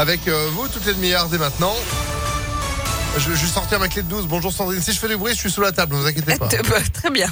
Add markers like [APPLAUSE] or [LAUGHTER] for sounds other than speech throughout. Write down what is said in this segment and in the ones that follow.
Avec euh, vous toutes les demi-heures dès maintenant. Je, je vais sortir ma clé de 12. Bonjour Sandrine. Si je fais du bruit, je suis sous la table, ne vous inquiétez [LAUGHS] pas. Très bien.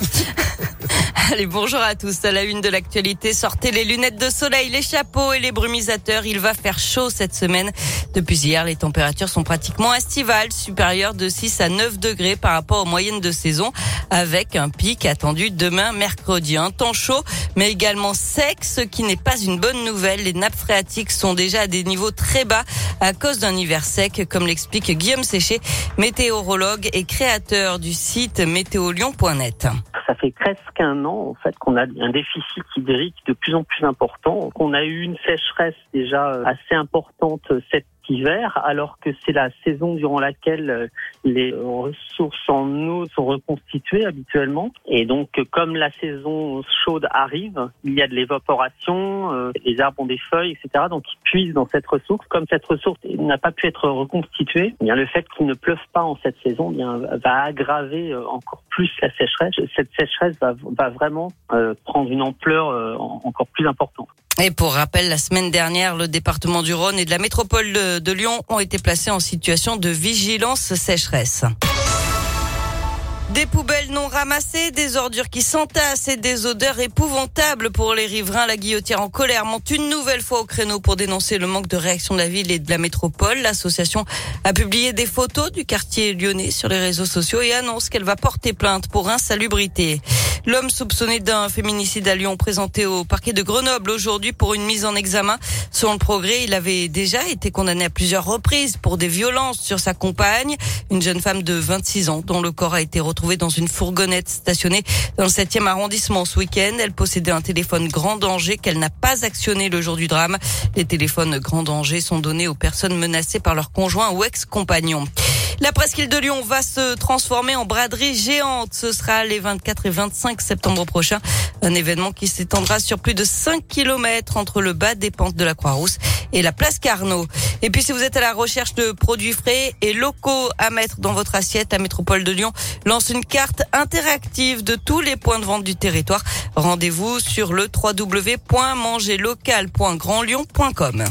[LAUGHS] Allez, bonjour à tous. À la une de l'actualité, sortez les lunettes de soleil, les chapeaux et les brumisateurs. Il va faire chaud cette semaine. Depuis hier, les températures sont pratiquement estivales, supérieures de 6 à 9 degrés par rapport aux moyennes de saison, avec un pic attendu demain mercredi. Un temps chaud, mais également sec, ce qui n'est pas une bonne nouvelle. Les nappes phréatiques sont déjà à des niveaux très bas à cause d'un hiver sec, comme l'explique Guillaume Séché, météorologue et créateur du site météolion.net ça fait presque un an en fait qu'on a un déficit hydrique de plus en plus important, qu'on a eu une sécheresse déjà euh, assez importante cette hiver, alors que c'est la saison durant laquelle euh, les ressources en eau sont reconstituées habituellement. Et donc, comme la saison chaude arrive, il y a de l'évaporation, euh, les arbres ont des feuilles, etc. Donc, ils puisent dans cette ressource. Comme cette ressource n'a pas pu être reconstituée, eh bien le fait qu'il ne pleuve pas en cette saison eh bien, va aggraver euh, encore plus la sécheresse. Cette sécheresse va, va vraiment prendre une ampleur encore plus importante. Et pour rappel, la semaine dernière, le département du Rhône et de la métropole de, Lyon ont été placés en situation de vigilance sécheresse. Des poubelles non ramassées, des ordures qui s'entassent et des odeurs épouvantables pour les riverains. La guillotière en colère monte une nouvelle fois au créneau pour dénoncer le manque de réaction de la ville et de la métropole. L'association a publié des photos du quartier lyonnais sur les réseaux sociaux et annonce qu'elle va porter plainte pour insalubrité. L'homme soupçonné d'un féminicide à Lyon présenté au parquet de Grenoble aujourd'hui pour une mise en examen. Selon le progrès, il avait déjà été condamné à plusieurs reprises pour des violences sur sa compagne, une jeune femme de 26 ans dont le corps a été retrouvé dans une fourgonnette stationnée dans le 7e arrondissement ce week-end. Elle possédait un téléphone grand danger qu'elle n'a pas actionné le jour du drame. Les téléphones grand danger sont donnés aux personnes menacées par leur conjoint ou ex-compagnon. La presqu'île de Lyon va se transformer en braderie géante. Ce sera les 24 et 25 septembre prochain. Un événement qui s'étendra sur plus de 5 km entre le bas des pentes de la Croix-Rousse et la place Carnot. Et puis si vous êtes à la recherche de produits frais et locaux à mettre dans votre assiette, la métropole de Lyon lance une carte interactive de tous les points de vente du territoire. Rendez-vous sur le www.mangerlocal.grandlyon.com.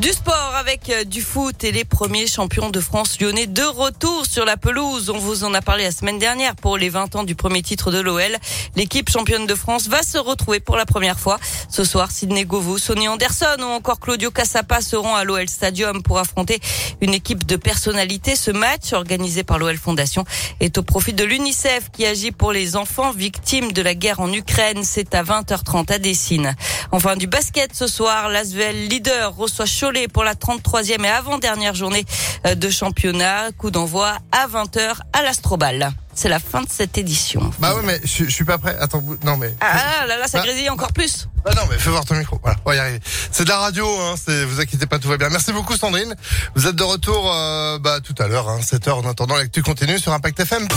Du sport avec euh, du foot et les premiers champions de France lyonnais de retour sur la pelouse. On vous en a parlé la semaine dernière pour les 20 ans du premier titre de l'OL. L'équipe championne de France va se retrouver pour la première fois. Ce soir, Sidney Govou, Sonny Anderson ou encore Claudio Cassapa seront à l'OL Stadium pour affronter une équipe de personnalités. Ce match, organisé par l'OL Fondation, est au profit de l'UNICEF qui agit pour les enfants victimes de la guerre en Ukraine. C'est à 20h30 à Dessine. Enfin, du basket ce soir, l'Asvel leader reçoit Cholet pour la 33e et avant-dernière journée euh, de championnat. Coup d'envoi à 20h à l'Astrobal. C'est la fin de cette édition. Bah ouais, mais je, suis pas prêt. Attends, non mais. Ah là là, ça bah... grésille encore plus. Bah non, mais fais voir ton micro. Voilà, on va y arriver. C'est de la radio, hein. C'est, vous inquiétez pas, tout va bien. Merci beaucoup, Sandrine. Vous êtes de retour, euh, bah tout à l'heure, hein, 7 h En attendant, l'actu continue sur ImpactFM.fr.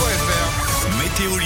Météo